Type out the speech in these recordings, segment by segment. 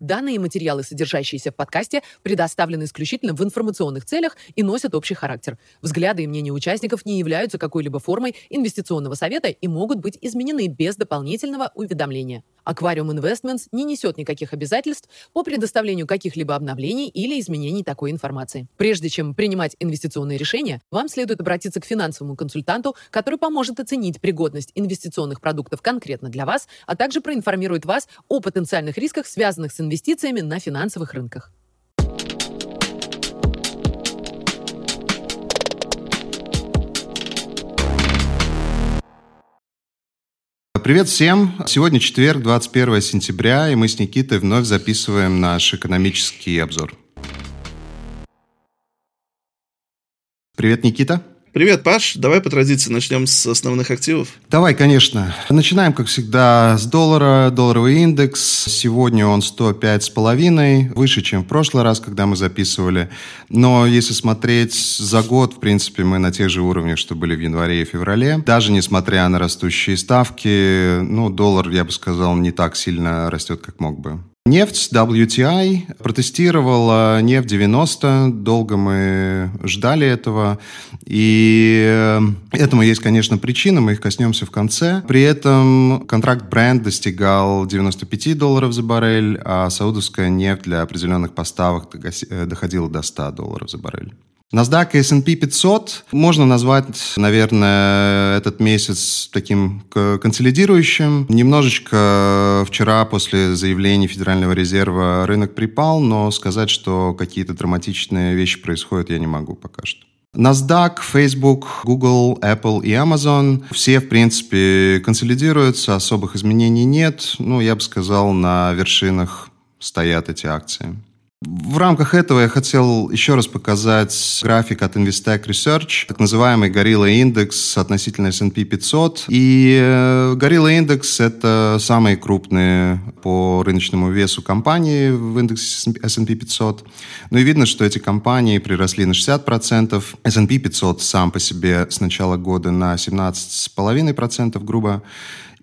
Данные материалы, содержащиеся в подкасте, предоставлены исключительно в информационных целях и носят общий характер. Взгляды и мнения участников не являются какой-либо формой инвестиционного совета и могут быть изменены без дополнительного уведомления. Aquarium Investments не несет никаких обязательств по предоставлению каких-либо обновлений или изменений такой информации. Прежде чем принимать инвестиционные решения, вам следует обратиться к финансовому консультанту, который поможет оценить пригодность инвестиционных продуктов конкретно для вас, а также проинформирует вас о потенциальных рисках, связанных с инвестициями на финансовых рынках. Привет всем! Сегодня четверг, 21 сентября, и мы с Никитой вновь записываем наш экономический обзор. Привет, Никита! Привет, Паш. Давай по традиции начнем с основных активов. Давай, конечно. Начинаем, как всегда, с доллара. Долларовый индекс. Сегодня он 105,5, выше, чем в прошлый раз, когда мы записывали. Но если смотреть за год, в принципе, мы на тех же уровнях, что были в январе и феврале. Даже несмотря на растущие ставки, ну, доллар, я бы сказал, не так сильно растет, как мог бы. Нефть WTI протестировала нефть 90, долго мы ждали этого, и э, этому есть, конечно, причины, мы их коснемся в конце. При этом контракт бренд достигал 95 долларов за баррель, а саудовская нефть для определенных поставок э, доходила до 100 долларов за баррель. NASDAQ и S&P 500 можно назвать, наверное, этот месяц таким консолидирующим. Немножечко вчера после заявлений Федерального резерва рынок припал, но сказать, что какие-то драматичные вещи происходят, я не могу пока что. NASDAQ, Facebook, Google, Apple и Amazon все, в принципе, консолидируются, особых изменений нет. Ну, я бы сказал, на вершинах стоят эти акции. В рамках этого я хотел еще раз показать график от Investec Research, так называемый Gorilla Index относительно S&P 500. И э, Gorilla Index — это самые крупные по рыночному весу компании в индексе S&P 500. Ну и видно, что эти компании приросли на 60%. S&P 500 сам по себе с начала года на 17,5% грубо.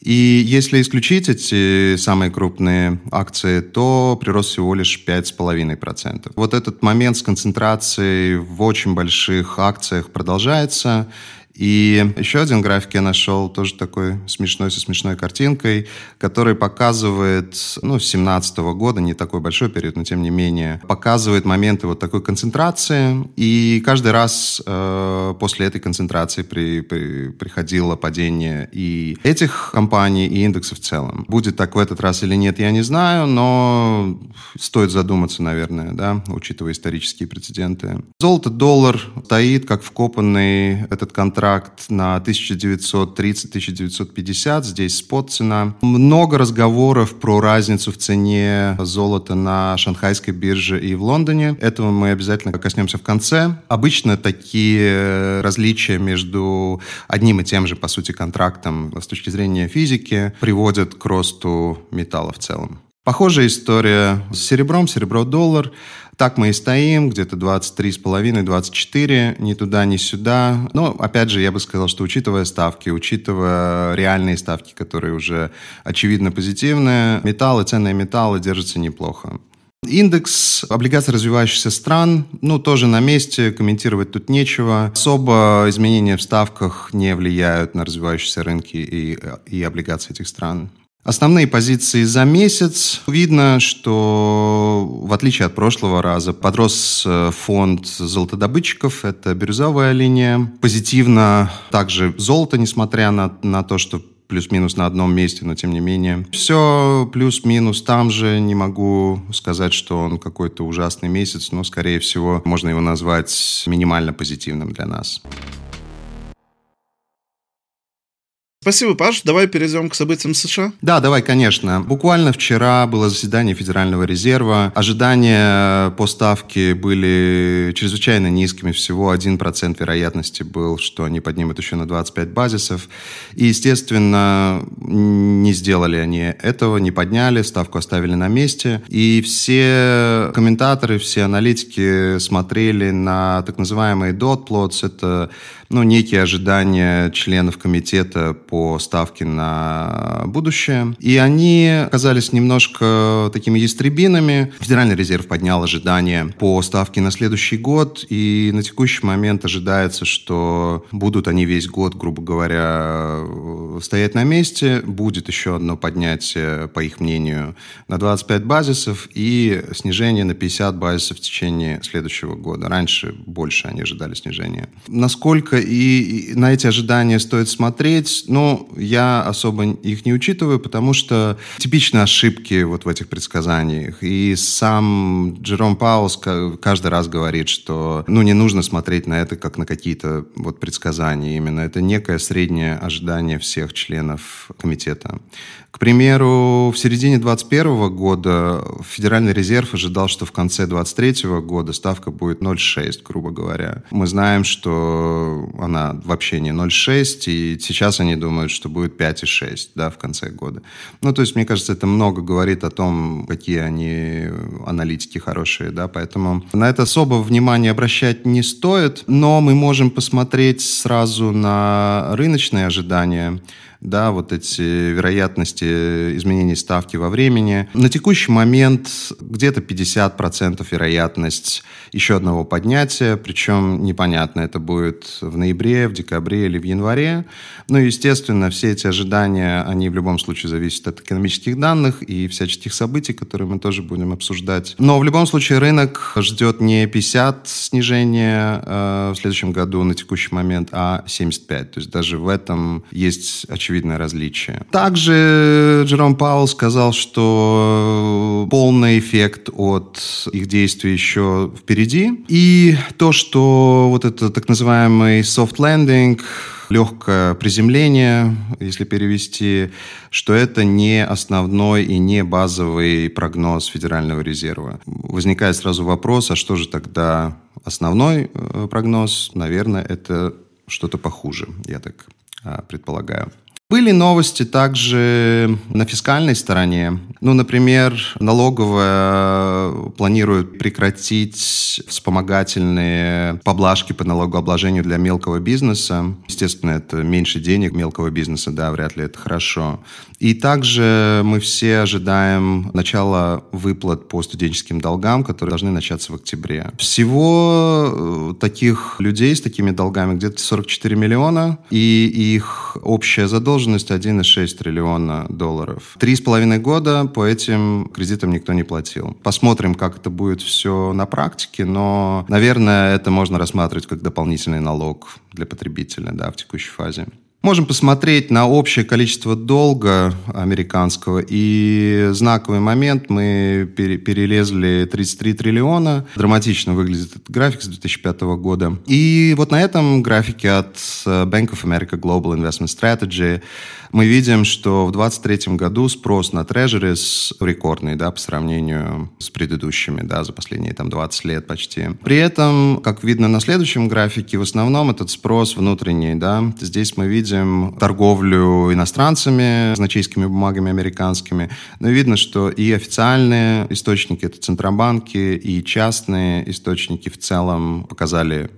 И если исключить эти самые крупные акции, то прирост всего лишь 5,5%. Вот этот момент с концентрацией в очень больших акциях продолжается. И еще один график я нашел, тоже такой смешной, со смешной картинкой, который показывает, ну, с 17 года, не такой большой период, но тем не менее, показывает моменты вот такой концентрации. И каждый раз э, после этой концентрации при, при, приходило падение и этих компаний, и индексов в целом. Будет так в этот раз или нет, я не знаю, но стоит задуматься, наверное, да, учитывая исторические прецеденты. Золото-доллар стоит как вкопанный этот контракт контракт на 1930-1950, здесь спот цена. Много разговоров про разницу в цене золота на шанхайской бирже и в Лондоне. Этого мы обязательно коснемся в конце. Обычно такие различия между одним и тем же, по сути, контрактом с точки зрения физики приводят к росту металла в целом. Похожая история с серебром, серебро-доллар. Так мы и стоим, где-то 23,5-24, ни туда, ни сюда. Но, опять же, я бы сказал, что учитывая ставки, учитывая реальные ставки, которые уже очевидно позитивные, металлы, ценные металлы держатся неплохо. Индекс облигаций развивающихся стран, ну, тоже на месте, комментировать тут нечего. Особо изменения в ставках не влияют на развивающиеся рынки и, и облигации этих стран. Основные позиции за месяц. Видно, что в отличие от прошлого раза подрос э, фонд золотодобытчиков, это бирюзовая линия. Позитивно также золото, несмотря на, на то, что плюс-минус на одном месте, но тем не менее. Все плюс-минус там же. Не могу сказать, что он какой-то ужасный месяц, но, скорее всего, можно его назвать минимально позитивным для нас. Спасибо, Паш. Давай перейдем к событиям США. Да, давай, конечно. Буквально вчера было заседание Федерального резерва. Ожидания по ставке были чрезвычайно низкими. Всего 1% вероятности был, что они поднимут еще на 25 базисов. И, естественно, не сделали они этого, не подняли, ставку оставили на месте. И все комментаторы, все аналитики смотрели на так называемые dot plots. Это ну, некие ожидания членов комитета по ставке на будущее. И они оказались немножко такими ястребинами. Федеральный резерв поднял ожидания по ставке на следующий год, и на текущий момент ожидается, что будут они весь год, грубо говоря, стоять на месте. Будет еще одно поднятие, по их мнению, на 25 базисов и снижение на 50 базисов в течение следующего года. Раньше больше они ожидали снижения. Насколько и, и на эти ожидания стоит смотреть, ну, я особо их не учитываю, потому что типичные ошибки вот в этих предсказаниях. И сам Джером Паус каждый раз говорит, что ну, не нужно смотреть на это как на какие-то вот предсказания именно. Это некое среднее ожидание всех членов комитета. К примеру, в середине 2021 года Федеральный резерв ожидал, что в конце 2023 года ставка будет 0,6, грубо говоря. Мы знаем, что она вообще не 0,6, и сейчас они думают, что будет 5,6 да, в конце года. Ну, то есть, мне кажется, это много говорит о том, какие они аналитики хорошие, да, поэтому на это особо внимание обращать не стоит, но мы можем посмотреть сразу на рыночные ожидания да, вот эти вероятности изменений ставки во времени. На текущий момент где-то 50% вероятность еще одного поднятия, причем непонятно, это будет в ноябре, в декабре или в январе. Ну, естественно, все эти ожидания, они в любом случае зависят от экономических данных и всяческих событий, которые мы тоже будем обсуждать. Но в любом случае рынок ждет не 50 снижения э, в следующем году на текущий момент, а 75. То есть даже в этом есть очевидно очевидное различие. Также Джером Паул сказал, что полный эффект от их действий еще впереди. И то, что вот это так называемый soft landing, легкое приземление, если перевести, что это не основной и не базовый прогноз Федерального резерва. Возникает сразу вопрос, а что же тогда основной э, прогноз? Наверное, это что-то похуже, я так а, предполагаю. Были новости также на фискальной стороне. Ну, например, налоговая планирует прекратить вспомогательные поблажки по налогообложению для мелкого бизнеса. Естественно, это меньше денег мелкого бизнеса, да, вряд ли это хорошо. И также мы все ожидаем начала выплат по студенческим долгам, которые должны начаться в октябре. Всего э, таких людей с такими долгами где-то 44 миллиона, и их общая задолженность задолженность 1,6 триллиона долларов. Три с половиной года по этим кредитам никто не платил. Посмотрим, как это будет все на практике, но, наверное, это можно рассматривать как дополнительный налог для потребителя да, в текущей фазе. Можем посмотреть на общее количество долга американского. И знаковый момент, мы перелезли 33 триллиона. Драматично выглядит этот график с 2005 года. И вот на этом графике от э, Bank of America Global Investment Strategy мы видим, что в 2023 году спрос на treasuries рекордный, да, по сравнению с предыдущими, да, за последние там 20 лет почти. При этом, как видно на следующем графике, в основном этот спрос внутренний, да. Здесь мы видим торговлю иностранцами, значейскими бумагами американскими, но видно, что и официальные источники, это центробанки, и частные источники в целом показали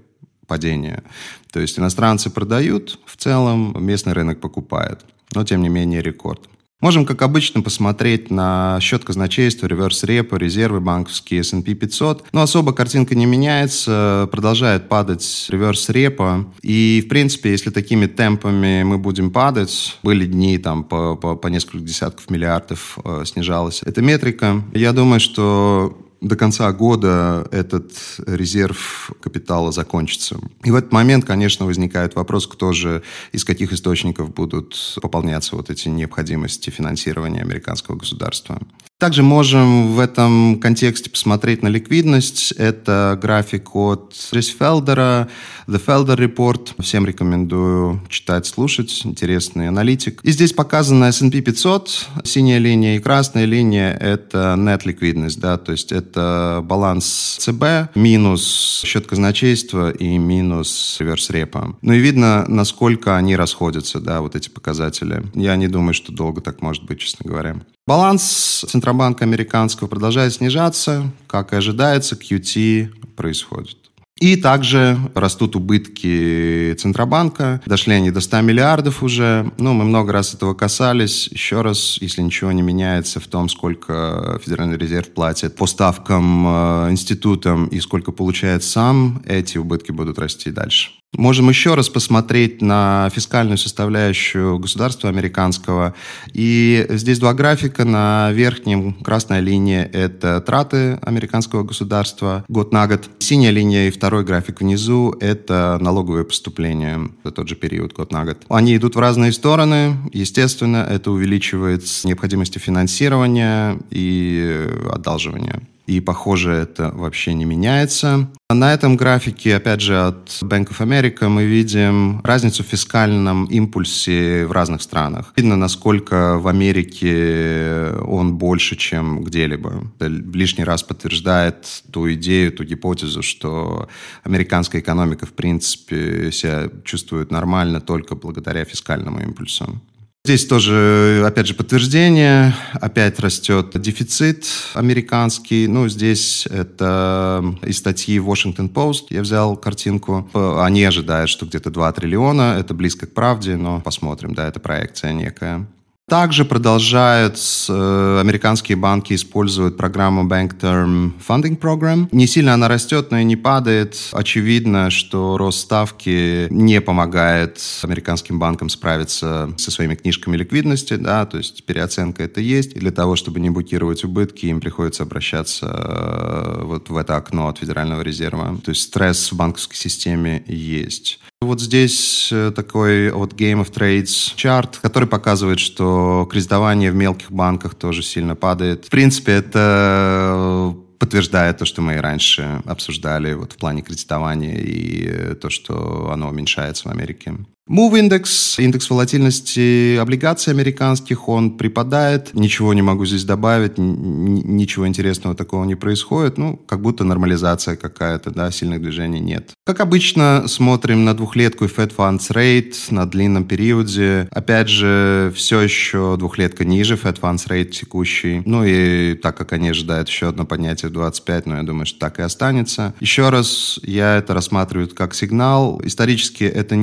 падение. То есть иностранцы продают, в целом местный рынок покупает но тем не менее рекорд. Можем, как обычно, посмотреть на счет казначейства, реверс-репо, резервы банковские, S&P 500. Но особо картинка не меняется, продолжает падать реверс-репо. И, в принципе, если такими темпами мы будем падать, были дни там по, по, по несколько десятков миллиардов э, снижалась эта метрика, я думаю, что до конца года этот резерв капитала закончится. И в этот момент, конечно, возникает вопрос, кто же, из каких источников будут пополняться вот эти необходимости финансирования американского государства. Также можем в этом контексте посмотреть на ликвидность. Это график от Фелдера, The Felder Report. Всем рекомендую читать, слушать. Интересный аналитик. И здесь показана S&P 500, синяя линия, и красная линия — это net ликвидность, да, то есть это баланс ЦБ минус счет казначейства и минус реверс репа. Ну и видно, насколько они расходятся, да, вот эти показатели. Я не думаю, что долго так может быть, честно говоря. Баланс Центробанка американского продолжает снижаться. Как и ожидается, QT происходит. И также растут убытки Центробанка. Дошли они до 100 миллиардов уже. Ну, мы много раз этого касались. Еще раз, если ничего не меняется в том, сколько Федеральный резерв платит по ставкам э, институтам и сколько получает сам, эти убытки будут расти дальше. Можем еще раз посмотреть на фискальную составляющую государства американского. И здесь два графика. На верхнем красная линия – это траты американского государства год на год. Синяя линия и второй график внизу – это налоговые поступления за тот же период год на год. Они идут в разные стороны. Естественно, это увеличивает необходимости финансирования и одалживания и, похоже, это вообще не меняется. На этом графике, опять же, от Bank of America мы видим разницу в фискальном импульсе в разных странах. Видно, насколько в Америке он больше, чем где-либо. Это лишний раз подтверждает ту идею, ту гипотезу, что американская экономика, в принципе, себя чувствует нормально только благодаря фискальному импульсу. Здесь тоже, опять же, подтверждение. Опять растет дефицит американский. Ну, здесь это из статьи Washington Post. Я взял картинку. Они ожидают, что где-то 2 триллиона. Это близко к правде, но посмотрим. Да, это проекция некая. Также продолжают э, американские банки использовать программу Bank Term Funding Program. Не сильно она растет, но и не падает. Очевидно, что рост ставки не помогает американским банкам справиться со своими книжками ликвидности, да, то есть переоценка это есть. И для того, чтобы не блокировать убытки, им приходится обращаться э, вот в это окно от Федерального резерва. То есть стресс в банковской системе есть. Вот здесь э, такой вот Game of Trades чарт, который показывает, что кредитование в мелких банках тоже сильно падает. В принципе, это подтверждает то, что мы и раньше обсуждали вот в плане кредитования и то, что оно уменьшается в Америке. Move индекс, индекс волатильности облигаций американских, он припадает. Ничего не могу здесь добавить, ничего интересного такого не происходит. Ну, как будто нормализация какая-то, да, сильных движений нет. Как обычно, смотрим на двухлетку Fed Funds Rate на длинном периоде. Опять же, все еще двухлетка ниже Fed Funds Rate текущий. Ну и так как они ожидают еще одно поднятие в 25, но я думаю, что так и останется. Еще раз, я это рассматриваю как сигнал. Исторически это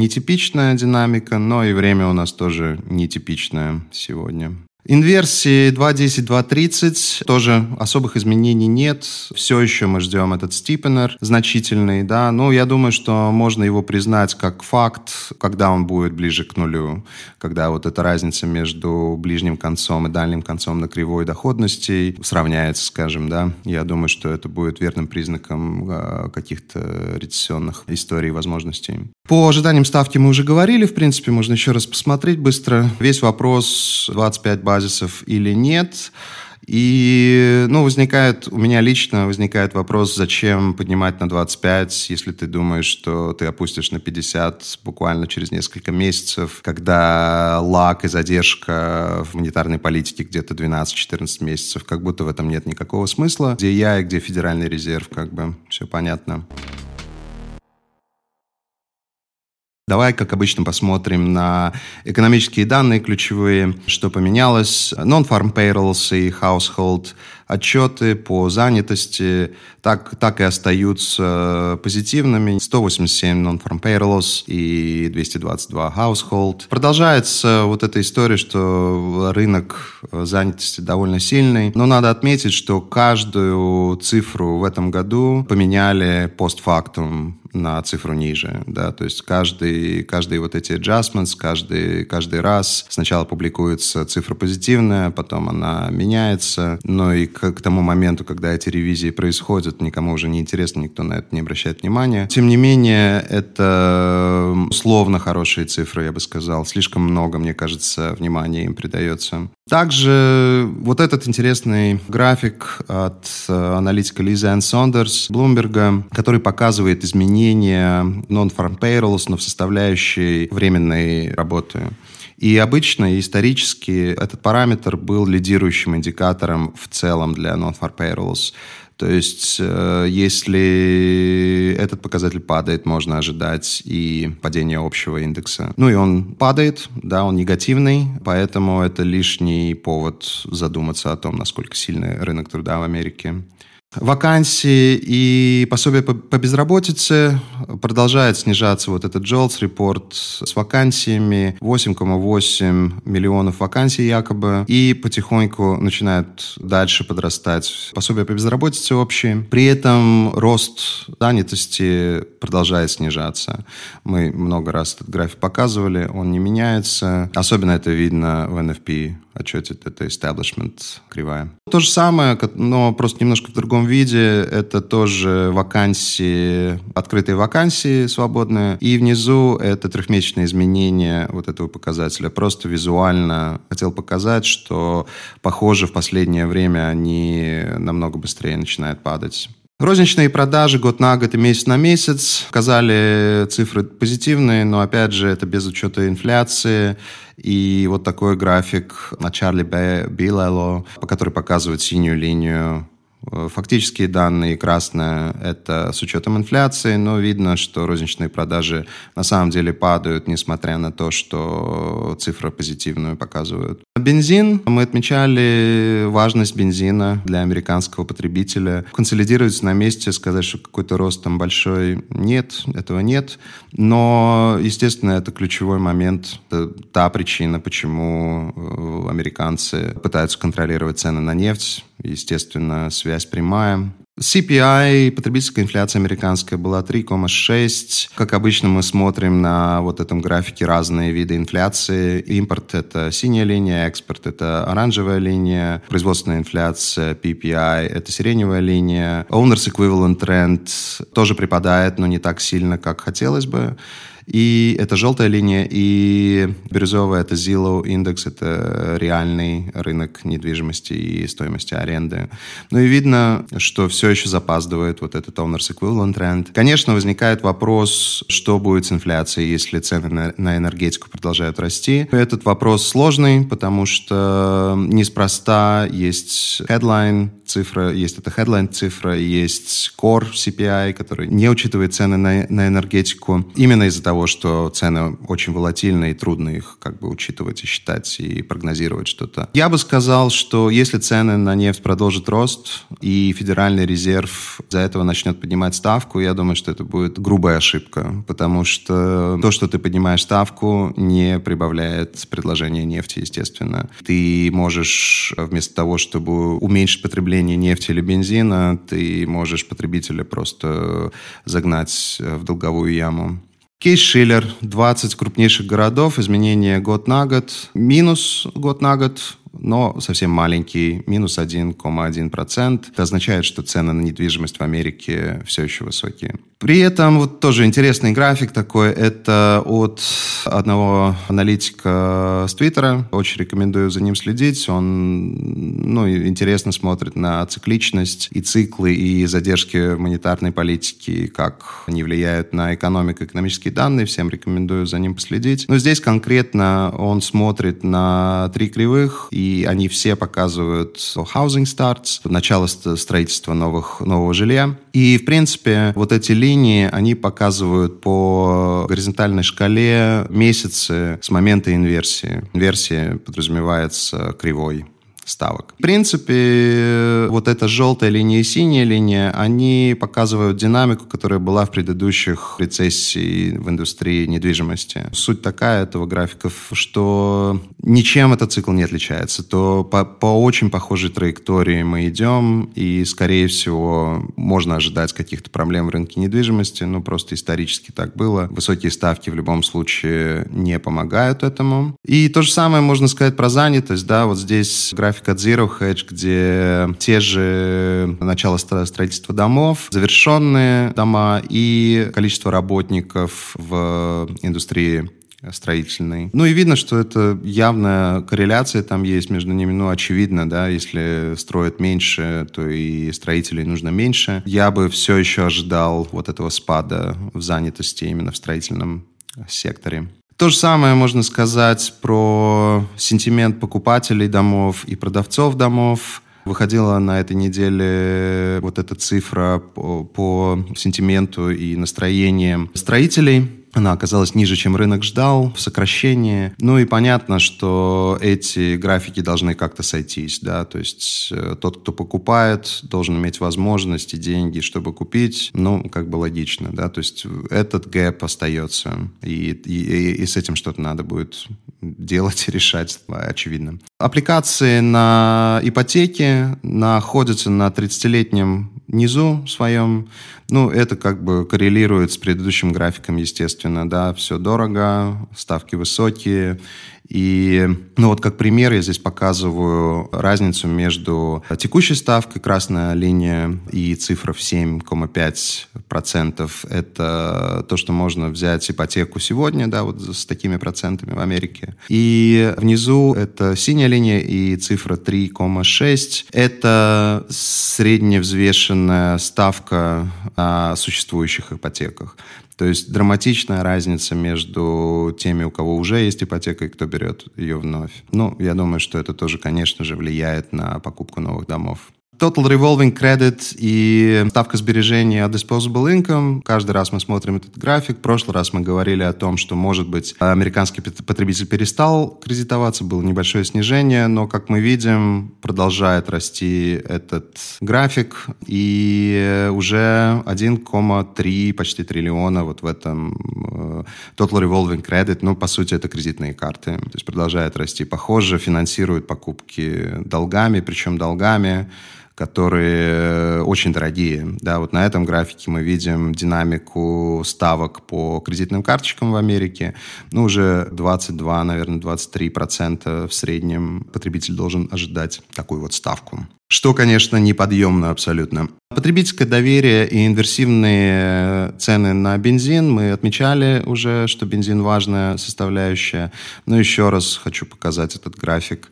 нетипичное динамика, но и время у нас тоже нетипичное сегодня. Инверсии 2.10, 2.30, тоже особых изменений нет. Все еще мы ждем этот стипенер значительный, да. Но я думаю, что можно его признать как факт, когда он будет ближе к нулю, когда вот эта разница между ближним концом и дальним концом на кривой доходности сравняется, скажем, да. Я думаю, что это будет верным признаком э, каких-то рецессионных историй и возможностей. По ожиданиям ставки мы уже говорили, в принципе, можно еще раз посмотреть быстро. Весь вопрос 25 базисов или нет. И, ну, возникает, у меня лично возникает вопрос, зачем поднимать на 25, если ты думаешь, что ты опустишь на 50 буквально через несколько месяцев, когда лак и задержка в монетарной политике где-то 12-14 месяцев, как будто в этом нет никакого смысла. Где я и где Федеральный резерв, как бы, все понятно. Давай, как обычно, посмотрим на экономические данные ключевые, что поменялось. Non-farm payrolls и household отчеты по занятости так, так и остаются позитивными. 187 non-farm payrolls и 222 household. Продолжается вот эта история, что рынок занятости довольно сильный. Но надо отметить, что каждую цифру в этом году поменяли постфактум на цифру ниже, да, то есть каждый, каждый вот эти adjustments, каждый, каждый раз сначала публикуется цифра позитивная, потом она меняется, но и к, к тому моменту, когда эти ревизии происходят, никому уже не интересно, никто на это не обращает внимания. Тем не менее, это условно хорошие цифры, я бы сказал. Слишком много, мне кажется, внимания им придается. Также вот этот интересный график от э, аналитика Лизы Энн Сондерс Блумберга, который показывает изменения non-farm payrolls, но в составляющей временной работы. И обычно, исторически, этот параметр был лидирующим индикатором в целом для non-farm payrolls. То есть, э, если этот показатель падает, можно ожидать и падение общего индекса. Ну и он падает, да, он негативный, поэтому это лишний повод задуматься о том, насколько сильный рынок труда в Америке. Вакансии и пособия по, по безработице. Продолжает снижаться вот этот JOLTS репорт с вакансиями. 8,8 миллионов вакансий якобы. И потихоньку начинает дальше подрастать пособия по безработице общие. При этом рост занятости продолжает снижаться. Мы много раз этот график показывали, он не меняется. Особенно это видно в NFP отчете, это establishment кривая. То же самое, но просто немножко в другом виде. Это тоже вакансии, открытые вакансии свободные. И внизу это трехмесячное изменение вот этого показателя. Просто визуально хотел показать, что, похоже, в последнее время они намного быстрее начинают падать. Розничные продажи год на год и месяц на месяц показали цифры позитивные, но опять же это без учета инфляции. И вот такой график на Чарли по который показывает синюю линию фактические данные красное – это с учетом инфляции, но видно, что розничные продажи на самом деле падают, несмотря на то, что цифры позитивную показывают. Бензин. Мы отмечали важность бензина для американского потребителя. Консолидироваться на месте, сказать, что какой-то рост там большой – нет, этого нет. Но, естественно, это ключевой момент, это та причина, почему э, американцы пытаются контролировать цены на нефть естественно, связь прямая. CPI, потребительская инфляция американская, была 3,6. Как обычно, мы смотрим на вот этом графике разные виды инфляции. Импорт – это синяя линия, экспорт – это оранжевая линия, производственная инфляция, PPI – это сиреневая линия. Owners Equivalent Trend тоже припадает, но не так сильно, как хотелось бы. И это желтая линия, и бирюзовая это Zillow индекс, это реальный рынок недвижимости и стоимости аренды. Ну и видно, что все еще запаздывает вот этот Owners Equivalent Trend. Конечно, возникает вопрос, что будет с инфляцией, если цены на, на энергетику продолжают расти. Этот вопрос сложный, потому что неспроста есть headline цифра, есть эта headline цифра, есть core CPI, который не учитывает цены на, на энергетику. Именно из-за того, что цены очень волатильны и трудно их как бы учитывать и считать и прогнозировать что-то. Я бы сказал, что если цены на нефть продолжат рост и Федеральный резерв за этого начнет поднимать ставку, я думаю, что это будет грубая ошибка, потому что то, что ты поднимаешь ставку, не прибавляет предложение нефти, естественно. Ты можешь вместо того, чтобы уменьшить потребление нефти или бензина, ты можешь потребителя просто загнать в долговую яму. Кейс Шиллер, 20 крупнейших городов, изменения год на год, минус год на год, но совсем маленький, минус 1,1%. Это означает, что цены на недвижимость в Америке все еще высокие. При этом вот тоже интересный график такой. Это от одного аналитика с Твиттера. Очень рекомендую за ним следить. Он ну, интересно смотрит на цикличность и циклы, и задержки монетарной политики, как они влияют на экономику, экономические данные. Всем рекомендую за ним последить. Но здесь конкретно он смотрит на три кривых, и они все показывают housing starts, начало строительства новых, нового жилья. И, в принципе, вот эти линии линии, они показывают по горизонтальной шкале месяцы с момента инверсии. Инверсия подразумевается кривой ставок. В принципе, вот эта желтая линия и синяя линия, они показывают динамику, которая была в предыдущих рецессий в индустрии недвижимости. Суть такая этого графиков, что ничем этот цикл не отличается. То по, по очень похожей траектории мы идем, и, скорее всего, можно ожидать каких-то проблем в рынке недвижимости, ну, просто исторически так было. Высокие ставки в любом случае не помогают этому. И то же самое можно сказать про занятость, да, вот здесь график график от Zero Hedge, где те же начало строительства домов, завершенные дома и количество работников в индустрии строительной. Ну и видно, что это явная корреляция там есть между ними. Ну, очевидно, да, если строят меньше, то и строителей нужно меньше. Я бы все еще ожидал вот этого спада в занятости именно в строительном секторе. То же самое можно сказать про сентимент покупателей домов и продавцов домов. Выходила на этой неделе вот эта цифра по, по сентименту и настроениям строителей. Она оказалась ниже, чем рынок ждал, в сокращении. Ну и понятно, что эти графики должны как-то сойтись, да, то есть э, тот, кто покупает, должен иметь возможность и деньги, чтобы купить, ну, как бы логично, да, то есть этот гэп остается, и, и, и с этим что-то надо будет делать решать, очевидно. Аппликации на ипотеки находятся на 30-летнем низу своем. Ну, это как бы коррелирует с предыдущим графиком, естественно, да, все дорого, ставки высокие, и, ну вот как пример, я здесь показываю разницу между текущей ставкой, красная линия, и цифра в 7,5%. Это то, что можно взять ипотеку сегодня, да, вот с такими процентами в Америке. И внизу это синяя линия и цифра 3,6. Это средневзвешенная ставка на существующих ипотеках. То есть драматичная разница между теми, у кого уже есть ипотека, и кто берет ее вновь. Ну, я думаю, что это тоже, конечно же, влияет на покупку новых домов. Total Revolving Credit и ставка сбережения Disposable Income. Каждый раз мы смотрим этот график. В прошлый раз мы говорили о том, что, может быть, американский потребитель перестал кредитоваться, было небольшое снижение, но, как мы видим, продолжает расти этот график. И уже 1,3 почти триллиона вот в этом э, Total Revolving Credit. Ну, по сути, это кредитные карты. То есть продолжает расти. Похоже, финансирует покупки долгами, причем долгами которые очень дорогие. Да, вот на этом графике мы видим динамику ставок по кредитным карточкам в Америке. Ну, уже 22, наверное, 23 процента в среднем потребитель должен ожидать такую вот ставку. Что, конечно, неподъемно абсолютно. Потребительское доверие и инверсивные цены на бензин. Мы отмечали уже, что бензин важная составляющая. Но еще раз хочу показать этот график.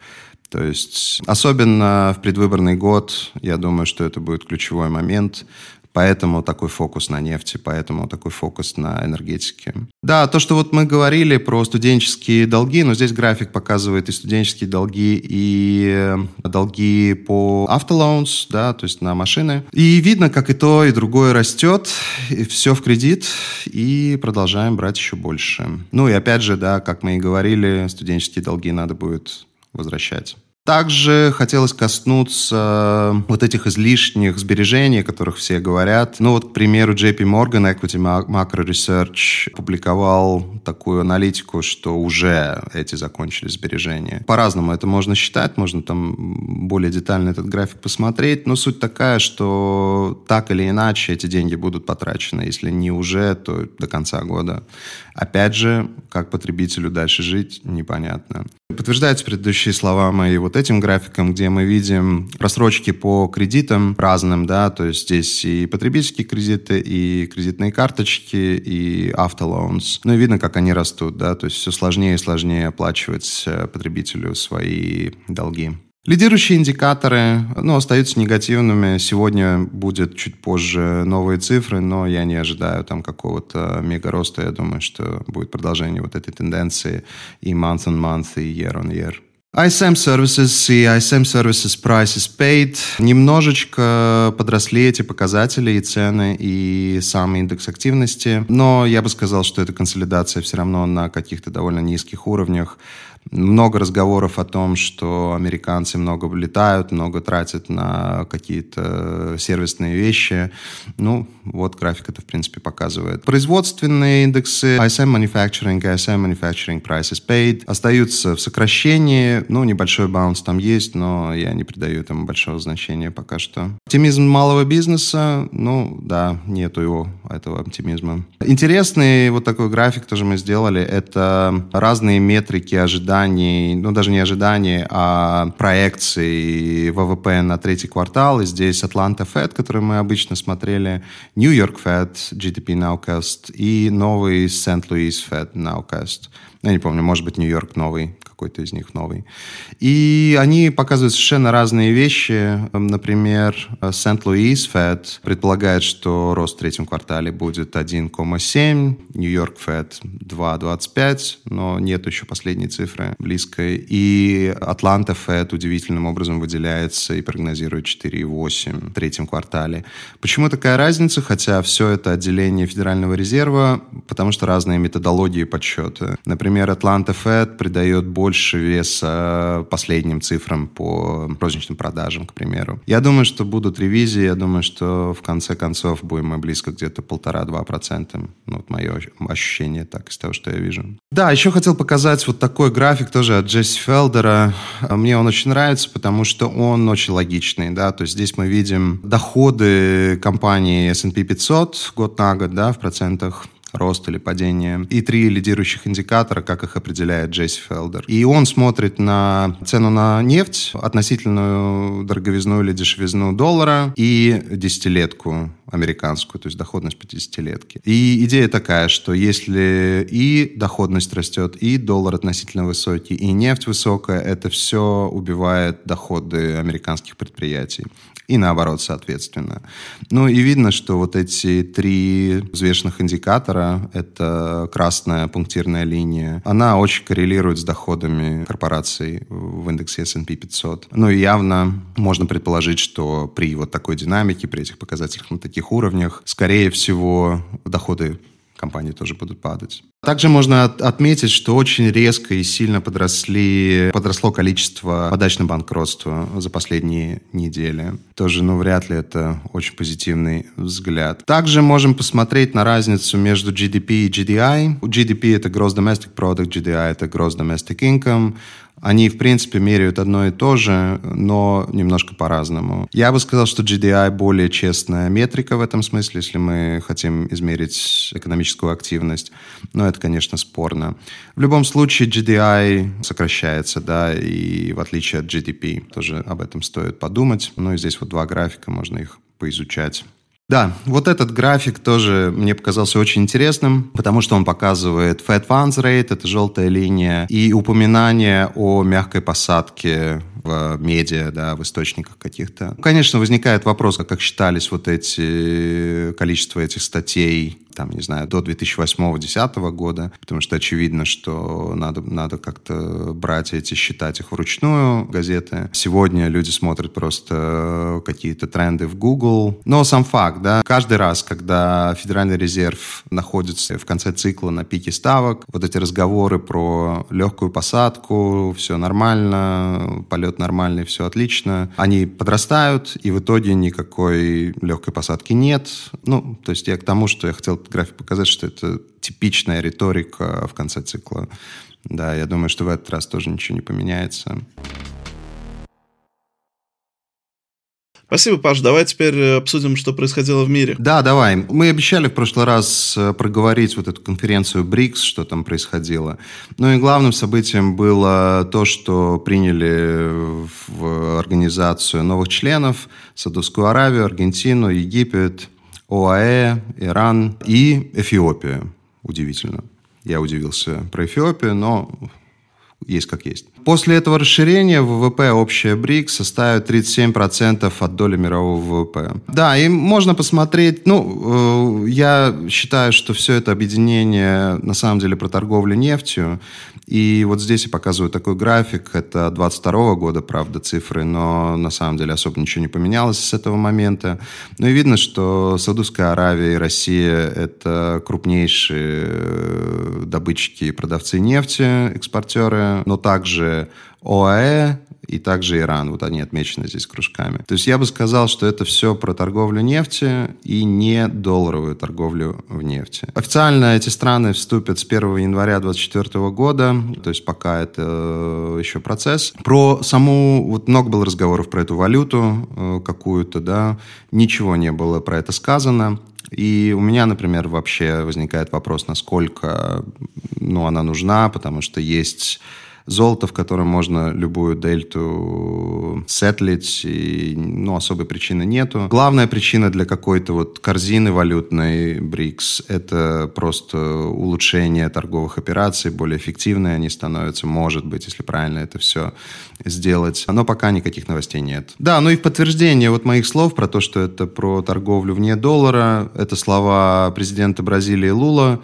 То есть, особенно в предвыборный год, я думаю, что это будет ключевой момент. Поэтому такой фокус на нефти, поэтому такой фокус на энергетике. Да, то, что вот мы говорили про студенческие долги, но здесь график показывает и студенческие долги, и долги по автолоунс, да, то есть на машины. И видно, как и то, и другое растет, и все в кредит, и продолжаем брать еще больше. Ну и опять же, да, как мы и говорили, студенческие долги надо будет возвращать. Также хотелось коснуться вот этих излишних сбережений, о которых все говорят. Ну вот, к примеру, JP Morgan Equity Macro Research публиковал такую аналитику, что уже эти закончились сбережения. По-разному это можно считать, можно там более детально этот график посмотреть, но суть такая, что так или иначе эти деньги будут потрачены. Если не уже, то до конца года. Опять же, как потребителю дальше жить, непонятно. Подтверждаются предыдущие слова мои вот этим графиком, где мы видим просрочки по кредитам разным, да, то есть здесь и потребительские кредиты, и кредитные карточки, и автолоунс. Ну и видно, как они растут, да, то есть все сложнее и сложнее оплачивать э, потребителю свои долги. Лидирующие индикаторы ну, остаются негативными. Сегодня будет чуть позже новые цифры, но я не ожидаю там какого-то мега роста. Я думаю, что будет продолжение вот этой тенденции и month on month, и year on year. ISM Services и ISM Services Prices Paid немножечко подросли эти показатели и цены, и сам индекс активности, но я бы сказал, что эта консолидация все равно на каких-то довольно низких уровнях. Много разговоров о том, что американцы много летают, много тратят на какие-то сервисные вещи. Ну, вот график это, в принципе, показывает. Производственные индексы ISM Manufacturing ISM Manufacturing Prices Paid остаются в сокращении. Ну, небольшой баунс там есть, но я не придаю этому большого значения пока что. Оптимизм малого бизнеса, ну, да, нету его, этого оптимизма. Интересный вот такой график тоже мы сделали. Это разные метрики ожидания ожиданий, ну даже не ожиданий, а проекций ВВП на третий квартал. И здесь Атланта Фед, который мы обычно смотрели, Нью-Йорк Фед, GDP Nowcast и новый Сент-Луис Фед Nowcast. Я не помню, может быть, Нью-Йорк новый какой-то из них новый. И они показывают совершенно разные вещи. Например, Сент-Луис Fed предполагает, что рост в третьем квартале будет 1,7, Нью-Йорк Fed 2,25, но нет еще последней цифры близкой. И Атланта Fed удивительным образом выделяется и прогнозирует 4,8 в третьем квартале. Почему такая разница? Хотя все это отделение Федерального резерва, потому что разные методологии подсчета. Например, Атланта Fed придает больше веса последним цифрам по розничным продажам, к примеру. Я думаю, что будут ревизии, я думаю, что в конце концов будем мы близко где-то полтора-два процента. Ну, вот мое ощущение так из того, что я вижу. Да, еще хотел показать вот такой график тоже от Джесси Фелдера. Мне он очень нравится, потому что он очень логичный, да, то есть здесь мы видим доходы компании S&P 500 год на год, да, в процентах рост или падение, и три лидирующих индикатора, как их определяет Джесси Фелдер. И он смотрит на цену на нефть, относительную дороговизну или дешевизну доллара и десятилетку американскую, то есть доходность 50-летки. И идея такая, что если и доходность растет, и доллар относительно высокий, и нефть высокая, это все убивает доходы американских предприятий. И наоборот, соответственно. Ну и видно, что вот эти три взвешенных индикатора, это красная пунктирная линия, она очень коррелирует с доходами корпораций в индексе S&P 500. Ну и явно можно предположить, что при вот такой динамике, при этих показателях на таких уровнях, скорее всего, доходы компании тоже будут падать. Также можно от, отметить, что очень резко и сильно подросли, подросло количество подач на банкротство за последние недели. Тоже, ну, вряд ли это очень позитивный взгляд. Также можем посмотреть на разницу между GDP и GDI. GDP это Gross Domestic Product, GDI это Gross Domestic Income. Они, в принципе, меряют одно и то же, но немножко по-разному. Я бы сказал, что GDI более честная метрика в этом смысле, если мы хотим измерить экономическую активность. Но это, конечно, спорно. В любом случае, GDI сокращается, да, и в отличие от GDP, тоже об этом стоит подумать. Ну и здесь вот два графика, можно их поизучать. Да, вот этот график тоже мне показался очень интересным, потому что он показывает Fed Funds Rate, это желтая линия, и упоминание о мягкой посадке в медиа, да, в источниках каких-то. Конечно, возникает вопрос, как считались вот эти количество этих статей там, не знаю, до 2008-2010 года, потому что очевидно, что надо, надо как-то брать эти, считать их вручную, газеты. Сегодня люди смотрят просто какие-то тренды в Google. Но сам факт, да, каждый раз, когда Федеральный резерв находится в конце цикла на пике ставок, вот эти разговоры про легкую посадку, все нормально, полет нормальный, все отлично, они подрастают, и в итоге никакой легкой посадки нет. Ну, то есть я к тому, что я хотел график показать, что это типичная риторика в конце цикла. Да, я думаю, что в этот раз тоже ничего не поменяется. Спасибо, Паш. Давай теперь э, обсудим, что происходило в мире. Да, давай. Мы обещали в прошлый раз э, проговорить вот эту конференцию БРИКС, что там происходило. Ну и главным событием было то, что приняли в организацию новых членов Саудовскую Аравию, Аргентину, Египет, ОАЭ, Иран и Эфиопия. Удивительно. Я удивился про Эфиопию, но есть как есть. После этого расширения ВВП общая БРИК составит 37% от доли мирового ВВП. Да, и можно посмотреть, ну, э, я считаю, что все это объединение на самом деле про торговлю нефтью, и вот здесь я показываю такой график, это 22 года, правда, цифры, но на самом деле особо ничего не поменялось с этого момента. Ну и видно, что Саудовская Аравия и Россия – это крупнейшие э, добытчики и продавцы нефти, экспортеры, но также ОАЭ, и также Иран. Вот они отмечены здесь кружками. То есть я бы сказал, что это все про торговлю нефти и не долларовую торговлю в нефти. Официально эти страны вступят с 1 января 2024 года, то есть пока это э, еще процесс. Про саму, вот много было разговоров про эту валюту э, какую-то, да, ничего не было про это сказано. И у меня, например, вообще возникает вопрос, насколько ну, она нужна, потому что есть золото, в котором можно любую дельту сетлить, и ну, особой причины нету. Главная причина для какой-то вот корзины валютной БРИКС – это просто улучшение торговых операций, более эффективные они становятся, может быть, если правильно это все сделать. Но пока никаких новостей нет. Да, ну и в подтверждение вот моих слов про то, что это про торговлю вне доллара, это слова президента Бразилии Лула,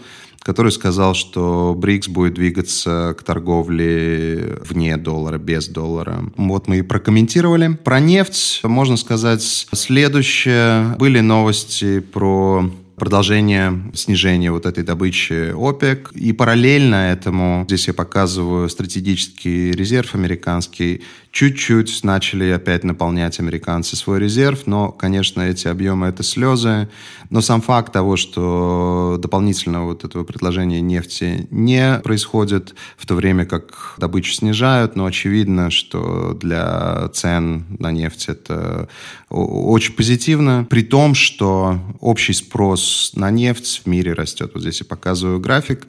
который сказал, что БРИКС будет двигаться к торговле вне доллара, без доллара. Вот мы и прокомментировали. Про нефть можно сказать следующее. Были новости про продолжение снижения вот этой добычи ОПЕК. И параллельно этому, здесь я показываю стратегический резерв американский, чуть-чуть начали опять наполнять американцы свой резерв, но, конечно, эти объемы — это слезы. Но сам факт того, что дополнительно вот этого предложения нефти не происходит, в то время как добычу снижают, но очевидно, что для цен на нефть это очень позитивно, при том, что общий спрос на нефть в мире растет. Вот здесь я показываю график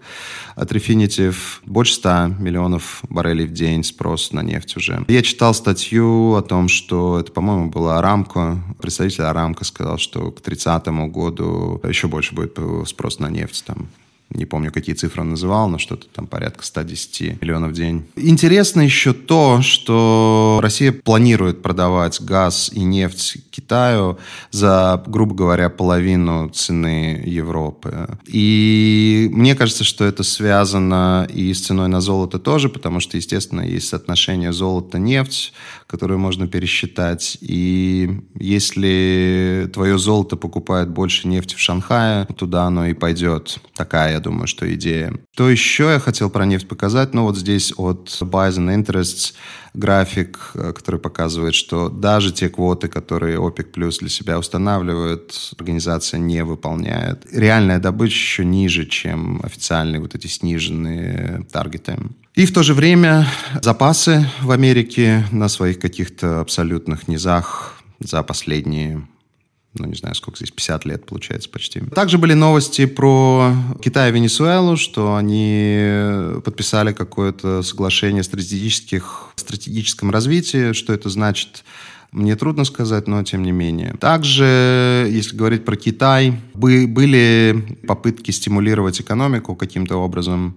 от Refinitiv. Больше 100 миллионов баррелей в день спрос на нефть уже. Я читал статью о том, что это, по-моему, была Арамко. Представитель Арамко сказал, что к 30 году еще больше будет спрос на нефть. Там не помню, какие цифры он называл, но что-то там порядка 110 миллионов в день. Интересно еще то, что Россия планирует продавать газ и нефть Китаю за, грубо говоря, половину цены Европы. И мне кажется, что это связано и с ценой на золото тоже, потому что, естественно, есть соотношение золото-нефть, которое можно пересчитать. И если твое золото покупает больше нефти в Шанхае, туда оно и пойдет. Такая я думаю, что идея. Что еще я хотел про нефть показать? Ну, вот здесь от and Interests график, э, который показывает, что даже те квоты, которые ОПЕК плюс для себя устанавливает, организация не выполняет. Реальная добыча еще ниже, чем официальные вот эти сниженные таргеты. И в то же время запасы в Америке на своих каких-то абсолютных низах за последние ну, не знаю, сколько здесь, 50 лет, получается, почти. Также были новости про Китай и Венесуэлу, что они подписали какое-то соглашение о стратегическом развитии. Что это значит? Мне трудно сказать, но тем не менее. Также, если говорить про Китай, были попытки стимулировать экономику каким-то образом.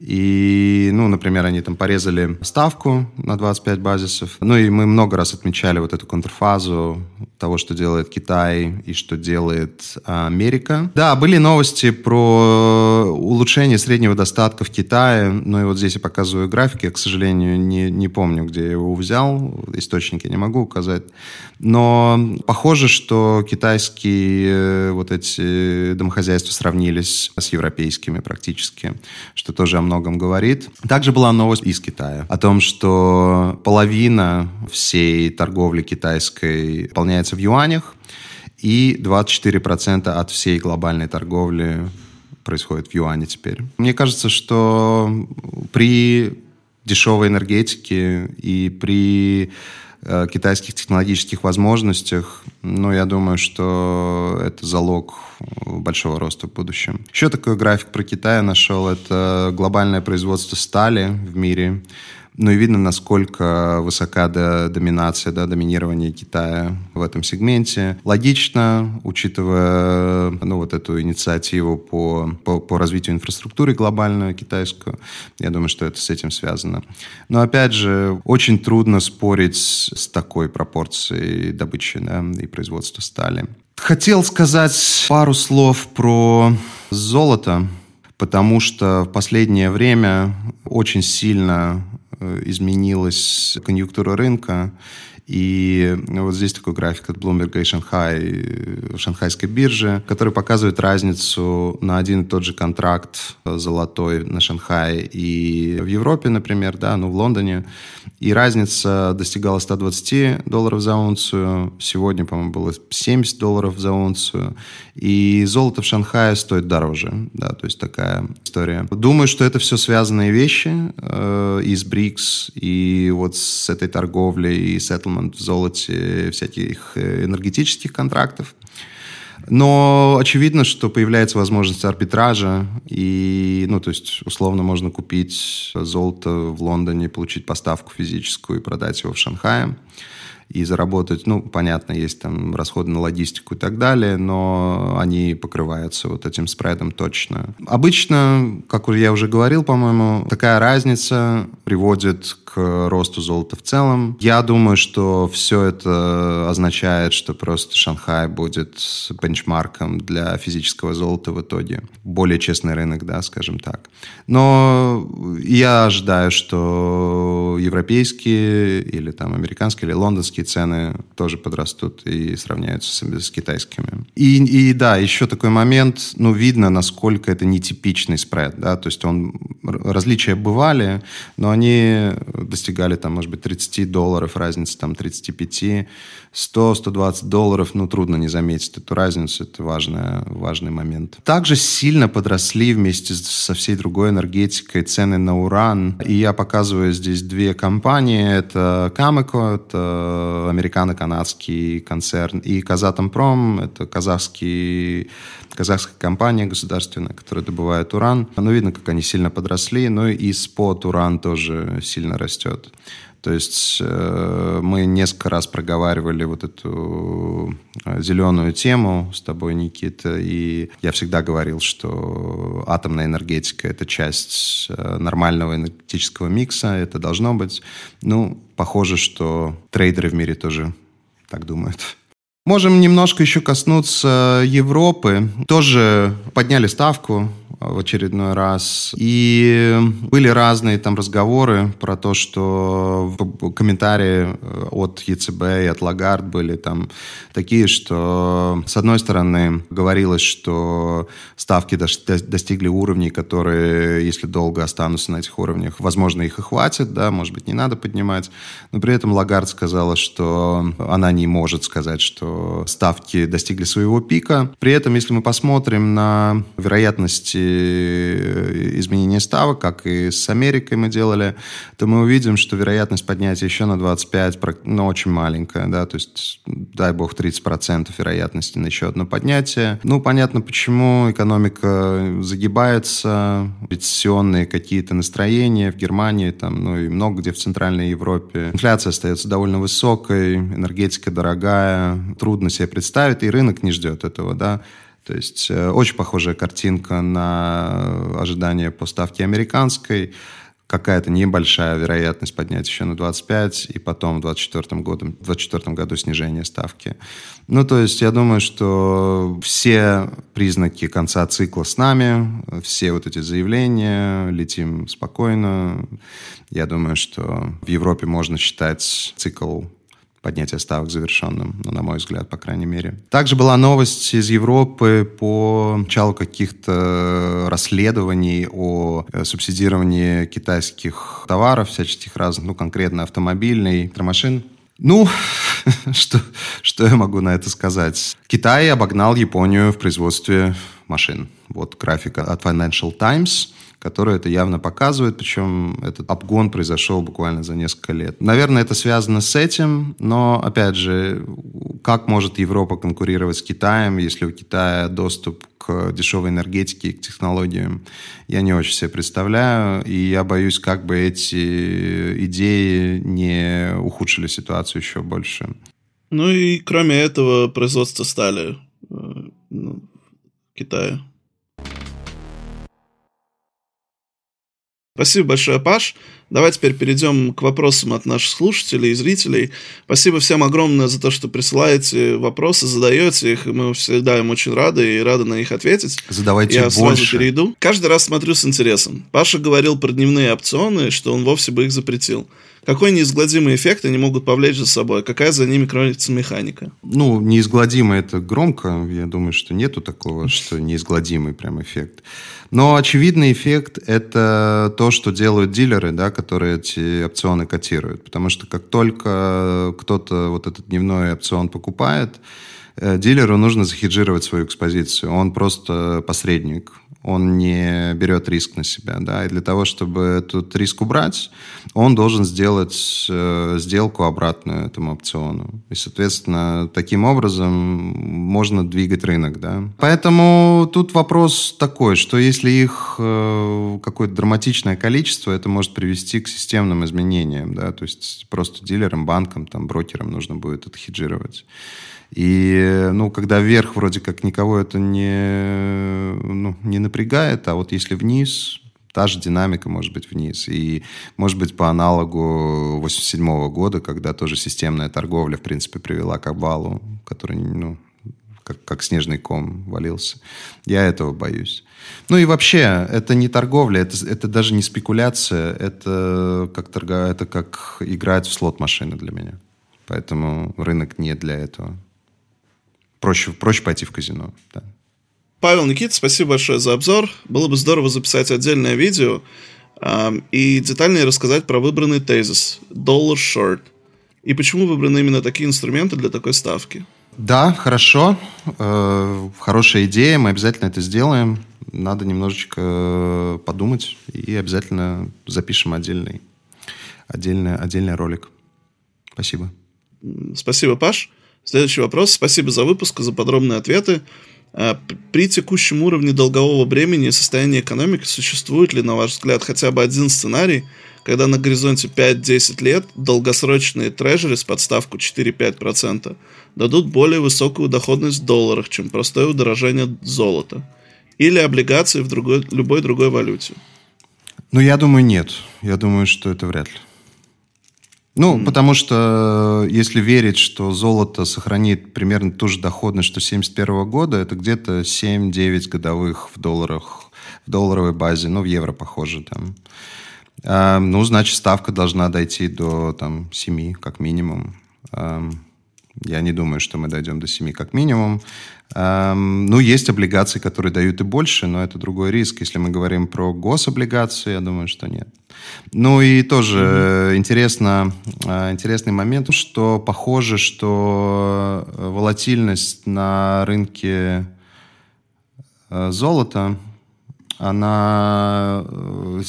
И, ну, например, они там порезали ставку на 25 базисов. Ну, и мы много раз отмечали вот эту контрфазу того, что делает Китай и что делает Америка. Да, были новости про улучшение среднего достатка в Китае. Ну, и вот здесь я показываю графики. Я, к сожалению, не, не помню, где я его взял. Источники не могу указать. Но похоже, что китайские э, вот эти домохозяйства сравнились с европейскими практически, что тоже многом говорит. Также была новость из Китая о том, что половина всей торговли китайской выполняется в юанях, и 24% от всей глобальной торговли происходит в юане теперь. Мне кажется, что при дешевой энергетике и при китайских технологических возможностях, ну, я думаю, что это залог большого роста в будущем. Еще такой график про Китай нашел. Это глобальное производство стали в мире. Ну и видно, насколько высока до, доминация, да, доминирование Китая в этом сегменте. Логично, учитывая ну, вот эту инициативу по, по, по развитию инфраструктуры глобальную китайскую. Я думаю, что это с этим связано. Но опять же, очень трудно спорить с такой пропорцией добычи да, и производства стали. Хотел сказать пару слов про золото, потому что в последнее время очень сильно изменилась конъюнктура рынка, и вот здесь такой график от Bloomberg и Шанхай, шанхайской биржи, который показывает разницу на один и тот же контракт золотой на Шанхае и в Европе, например, да, ну в Лондоне. И разница достигала 120 долларов за унцию. Сегодня, по-моему, было 70 долларов за унцию. И золото в Шанхае стоит дороже. Да, то есть такая история. Думаю, что это все связанные вещи э, и с БРИКС, и вот с этой торговлей, и settlement в золоте всяких э, энергетических контрактов. Но очевидно, что появляется возможность арбитража, и, ну, то есть, условно, можно купить золото в Лондоне, получить поставку физическую и продать его в Шанхае и заработать, ну, понятно, есть там расходы на логистику и так далее, но они покрываются вот этим спредом точно. Обычно, как я уже говорил, по-моему, такая разница приводит к росту золота в целом. Я думаю, что все это означает, что просто Шанхай будет бенчмарком для физического золота в итоге. Более честный рынок, да, скажем так. Но я ожидаю, что европейские или там американские или лондонские российские цены тоже подрастут и сравняются с, с китайскими. И, и да, еще такой момент, ну, видно, насколько это нетипичный спред, да, то есть он, различия бывали, но они достигали там, может быть, 30 долларов, разница там 35, 100-120 долларов, ну, трудно не заметить эту разницу, это важный, важный момент. Также сильно подросли вместе со всей другой энергетикой цены на уран, и я показываю здесь две компании, это Cameco, это американо-канадский концерн, и Казатомпром, это казахский, казахская компания государственная, которая добывает уран. Ну, видно, как они сильно подросли, но и спот уран тоже сильно растет. То есть э, мы несколько раз проговаривали вот эту э, зеленую тему с тобой, Никита, и я всегда говорил, что атомная энергетика – это часть э, нормального энергетического микса, это должно быть. Ну, похоже, что трейдеры в мире тоже так думают. Можем немножко еще коснуться Европы. Тоже подняли ставку в очередной раз. И были разные там разговоры про то, что комментарии э, от ЕЦБ и от Лагард были там такие, что с одной стороны говорилось, что ставки достигли уровней, которые, если долго останутся на этих уровнях, возможно, их и хватит, да, может быть, не надо поднимать. Но при этом Лагард сказала, что она не может сказать, что ставки достигли своего пика. При этом, если мы посмотрим на вероятности Э, изменения ставок, как и с Америкой мы делали, то мы увидим, что вероятность поднятия еще на 25, ну, очень маленькая, да, то есть, дай бог, 30% вероятности на еще одно поднятие. Ну, понятно, почему экономика загибается, рецессионные какие-то настроения в Германии, там, ну, и много где в Центральной Европе. Инфляция остается довольно высокой, энергетика дорогая, трудно себе представить, и рынок не ждет этого, да. То есть э, очень похожая картинка на ожидание по ставке американской. Какая-то небольшая вероятность поднять еще на 25, и потом в 2024 году, в 2024 году снижение ставки. Ну, то есть я думаю, что все признаки конца цикла с нами, все вот эти заявления, летим спокойно. Я думаю, что в Европе можно считать цикл поднятия ставок завершенным, ну, на мой взгляд, по крайней мере. Также была новость из Европы по началу каких-то расследований о э, субсидировании китайских товаров, всяческих разных, ну, конкретно автомобильный, электромашин. Ну, что, что я могу на это сказать? Китай обогнал Японию в производстве машин. Вот графика от Financial Times – которые это явно показывают, причем этот обгон произошел буквально за несколько лет. Наверное, это связано с этим, но, опять же, как может Европа конкурировать с Китаем, если у Китая доступ к дешевой энергетике и к технологиям, я не очень себе представляю, и я боюсь, как бы эти идеи не ухудшили ситуацию еще больше. Ну и кроме этого, производство стали э, ну, в Китае Спасибо большое, Паш. Давай теперь перейдем к вопросам от наших слушателей и зрителей. Спасибо всем огромное за то, что присылаете вопросы, задаете их. Мы всегда им очень рады и рады на них ответить. Задавайте Я больше. сразу перейду. Каждый раз смотрю с интересом. Паша говорил про дневные опционы, что он вовсе бы их запретил. Какой неизгладимый эффект они могут повлечь за собой? Какая за ними кроется механика? Ну, неизгладимый это громко. Я думаю, что нету такого, что неизгладимый прям эффект. Но очевидный эффект – это то, что делают дилеры, да, которые эти опционы котируют. Потому что как только кто-то вот этот дневной опцион покупает, Э, дилеру нужно захеджировать свою экспозицию. Он просто посредник он не берет риск на себя, да, и для того, чтобы этот риск убрать, он должен сделать э, сделку обратную этому опциону. И, соответственно, таким образом можно двигать рынок, да. Поэтому тут вопрос такой, что если их э, какое-то драматичное количество, это может привести к системным изменениям, да, то есть просто дилерам, банкам, там, брокерам нужно будет это хеджировать. И, ну, когда вверх вроде как никого это не, ну, не напрягает, а вот если вниз, та же динамика может быть вниз. И, может быть, по аналогу 87 года, когда тоже системная торговля, в принципе, привела к обвалу, который, ну, как, как снежный ком валился. Я этого боюсь. Ну и вообще, это не торговля, это, это даже не спекуляция, это как, торга, это как играть в слот-машины для меня. Поэтому рынок не для этого проще, проще пойти в казино. Да. Павел, Никита, спасибо большое за обзор. Было бы здорово записать отдельное видео э, и детальнее рассказать про выбранный тезис Dollar Short. И почему выбраны именно такие инструменты для такой ставки? Да, хорошо. Э, хорошая идея, мы обязательно это сделаем. Надо немножечко подумать и обязательно запишем отдельный, отдельный, отдельный ролик. Спасибо. Спасибо, Паш. Следующий вопрос. Спасибо за выпуск, за подробные ответы. А, при текущем уровне долгового бремени и состояния экономики существует ли, на ваш взгляд, хотя бы один сценарий, когда на горизонте 5-10 лет долгосрочные трежери с подставку 4-5% дадут более высокую доходность в долларах, чем простое удорожание золота? Или облигации в другой, любой другой валюте? Ну, я думаю, нет. Я думаю, что это вряд ли. Ну, mm. потому что э, если верить, что золото сохранит примерно ту же доходность, что 71 года, это где-то 7-9 годовых в долларах, в долларовой базе, ну, в евро похоже там. А, ну, значит, ставка должна дойти до там 7, как минимум. А, я не думаю, что мы дойдем до 7 как минимум. Эм, ну, есть облигации, которые дают и больше, но это другой риск. Если мы говорим про гособлигации, я думаю, что нет. Ну и тоже mm-hmm. интересно, э, интересный момент, что похоже, что волатильность на рынке э, золота она э,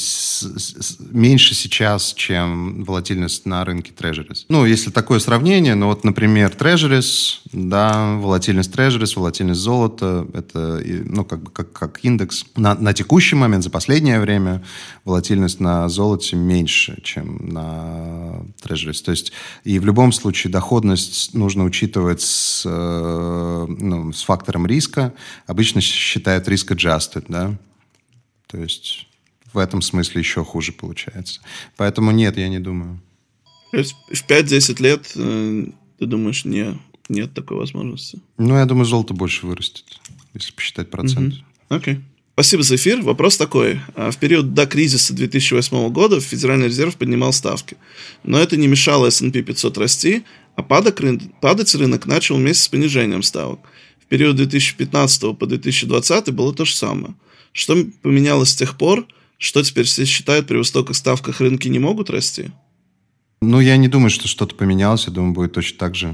меньше сейчас, чем волатильность на рынке Treasuries. Ну, если такое сравнение, ну вот, например, Treasuries, да, волатильность Treasuries, волатильность золота, это, ну, как бы как, как индекс. На, на текущий момент, за последнее время, волатильность на золоте меньше, чем на Treasuries. То есть, и в любом случае доходность нужно учитывать с, э, ну, с фактором риска. Обычно считают риск adjusted, да, то есть в этом смысле еще хуже получается. Поэтому нет, я не думаю. То есть в 5-10 лет э, ты думаешь, не, нет такой возможности? Ну, я думаю, золото больше вырастет, если посчитать процент. Окей. Okay. Спасибо за эфир. Вопрос такой. А в период до кризиса 2008 года Федеральный резерв поднимал ставки. Но это не мешало S&P 500 расти, а рынок, падать рынок начал вместе с понижением ставок. В период 2015 по 2020 было то же самое. Что поменялось с тех пор? Что теперь все считают, при высоких ставках рынки не могут расти? Ну, я не думаю, что что-то поменялось. Я думаю, будет точно так же.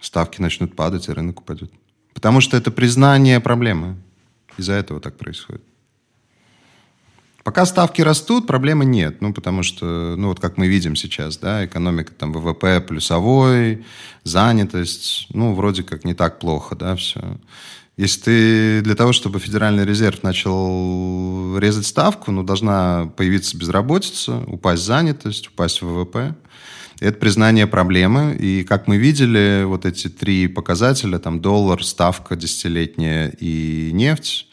Ставки начнут падать, и рынок упадет. Потому что это признание проблемы. Из-за этого так происходит. Пока ставки растут, проблемы нет. Ну, потому что, ну, вот как мы видим сейчас, да, экономика, там, ВВП плюсовой, занятость, ну, вроде как не так плохо, да, все. Если ты для того, чтобы Федеральный резерв начал резать ставку, ну, должна появиться безработица, упасть занятость, упасть ВВП. Это признание проблемы. И, как мы видели, вот эти три показателя, там доллар, ставка десятилетняя и нефть,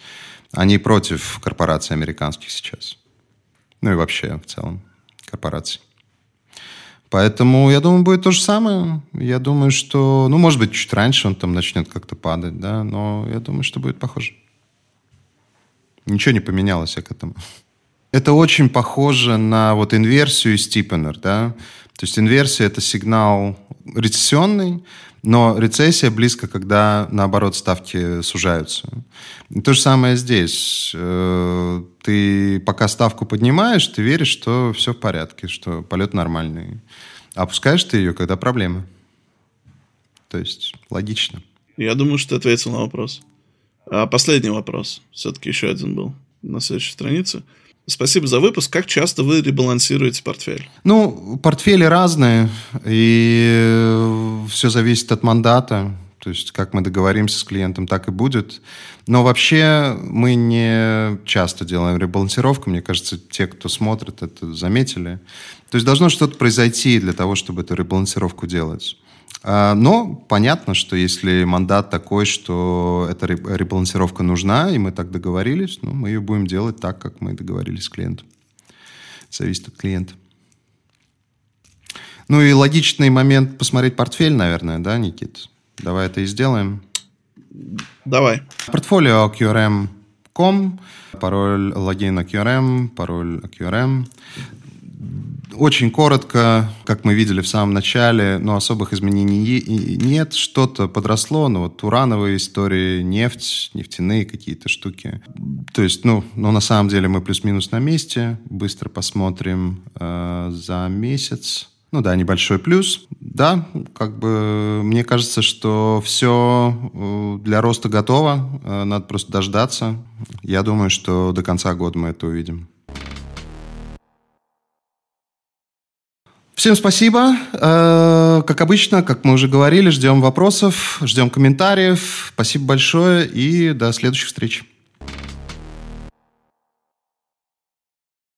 они против корпораций американских сейчас. Ну и вообще в целом корпораций. Поэтому, я думаю, будет то же самое. Я думаю, что, ну, может быть, чуть раньше он там начнет как-то падать, да, но я думаю, что будет похоже. Ничего не поменялось я к этому. Это очень похоже на вот инверсию из Стипенер, да. То есть инверсия – это сигнал рецессионный, но рецессия близко, когда, наоборот, ставки сужаются. И то же самое здесь. Э, ты пока ставку поднимаешь, ты веришь, что все в порядке, что полет нормальный. Опускаешь ты ее, когда проблемы. То есть логично. Я думаю, что ты ответил на вопрос. А последний вопрос. Все-таки еще один был на следующей странице. Спасибо за выпуск. Как часто вы ребалансируете портфель? Ну, портфели разные, и все зависит от мандата. То есть, как мы договоримся с клиентом, так и будет. Но вообще мы не часто делаем ребалансировку. Мне кажется, те, кто смотрит, это заметили. То есть должно что-то произойти для того, чтобы эту ребалансировку делать. А, но понятно, что если мандат такой, что эта ребалансировка нужна, и мы так договорились, ну, мы ее будем делать так, как мы договорились с клиентом. Зависит от клиента. Ну и логичный момент посмотреть портфель, наверное, да, Никит? Давай это и сделаем. Давай. Портфолио QRM.com, пароль логин QRM, пароль QRM. Очень коротко, как мы видели в самом начале, но особых изменений нет. Что-то подросло, но вот урановые истории, нефть, нефтяные какие-то штуки. То есть, ну, ну на самом деле мы плюс-минус на месте. Быстро посмотрим э, за месяц. Ну да, небольшой плюс. Да, как бы мне кажется, что все э, для роста готово. Э, надо просто дождаться. Я думаю, что до конца года мы это увидим. Всем спасибо. Э, как обычно, как мы уже говорили, ждем вопросов, ждем комментариев. Спасибо большое и до следующих встреч.